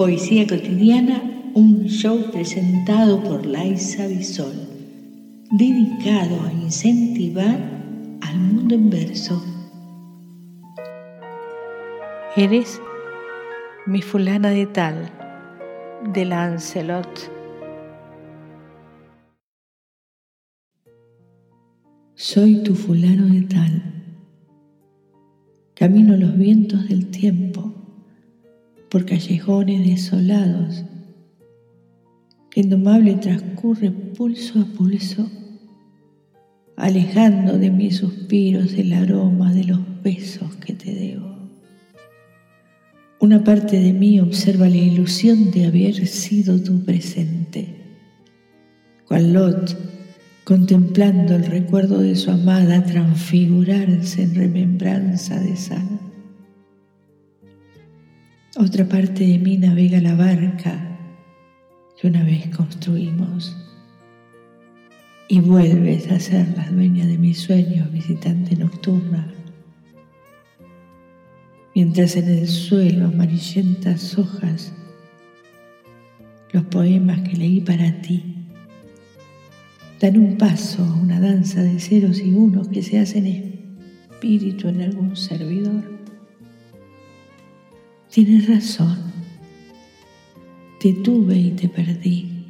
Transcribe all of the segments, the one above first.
Poesía cotidiana, un show presentado por Laisa Bisol, dedicado a incentivar al mundo en verso. Eres mi fulana de tal, de Lancelot. Soy tu fulano de tal. Camino los vientos del tiempo por callejones desolados, que indomable transcurre pulso a pulso, alejando de mis suspiros el aroma de los besos que te debo. Una parte de mí observa la ilusión de haber sido tu presente, cual Lot contemplando el recuerdo de su amada transfigurarse en remembranza de sal. Otra parte de mí navega la barca que una vez construimos y vuelves a ser la dueña de mis sueños, visitante nocturna. Mientras en el suelo amarillentas hojas, los poemas que leí para ti dan un paso a una danza de ceros y unos que se hacen espíritu en algún servidor. Tienes razón. Te tuve y te perdí.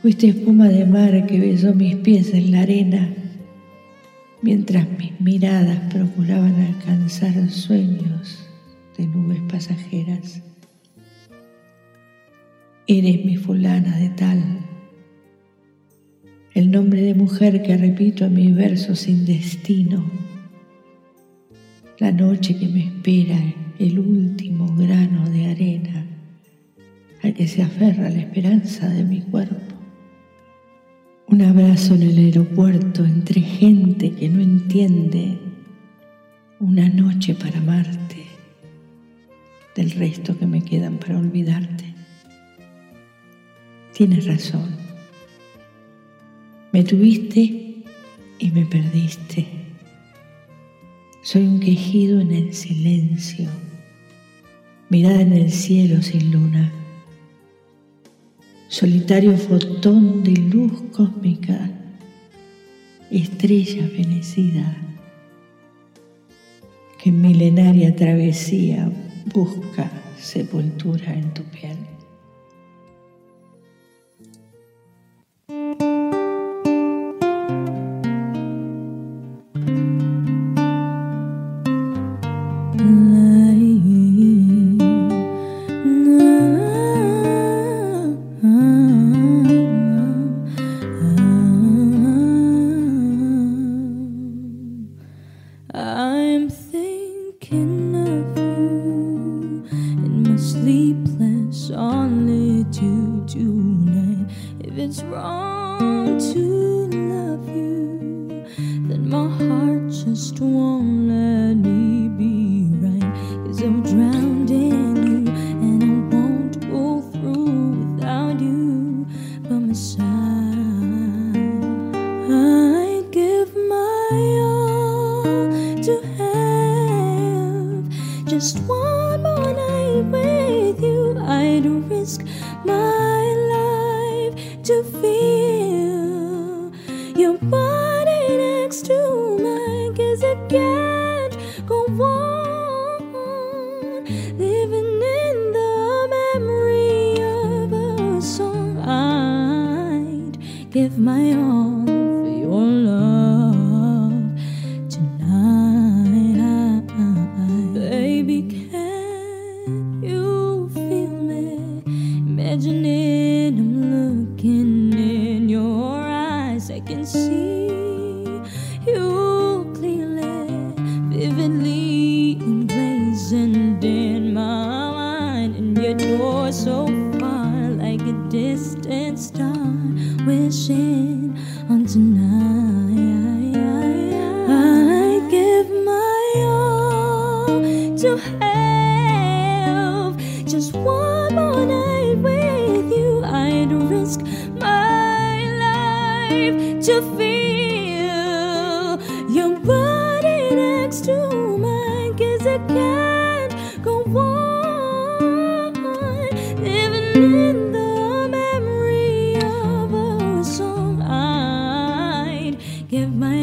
Fuiste espuma de mar que besó mis pies en la arena, mientras mis miradas procuraban alcanzar sueños de nubes pasajeras. Eres mi fulana de tal, el nombre de mujer que repito en mis versos sin destino, la noche que me espera el último grano de arena al que se aferra la esperanza de mi cuerpo. Un abrazo en el aeropuerto entre gente que no entiende. Una noche para amarte, del resto que me quedan para olvidarte. Tienes razón. Me tuviste y me perdiste. Soy un quejido en el silencio. Mirada en el cielo sin luna, solitario fotón de luz cósmica, estrella fenecida, que en milenaria travesía busca sepultura en tu piel. to love you, then my heart just won't let me be right. Cause I'm drowned in you, and I won't pull through without you by my side. I give my all to have just one more night with you. I'd risk my life to feel your body next to mine. Cause I can't go on living in the memory of a song. I'd give my all. give my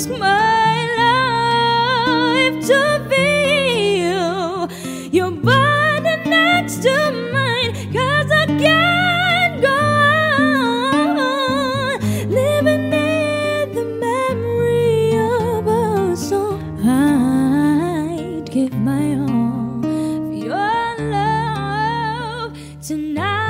I'd my life to feel your body next to mine. Cause I can't go on living in the memory of us. So I'd give my all for your love tonight.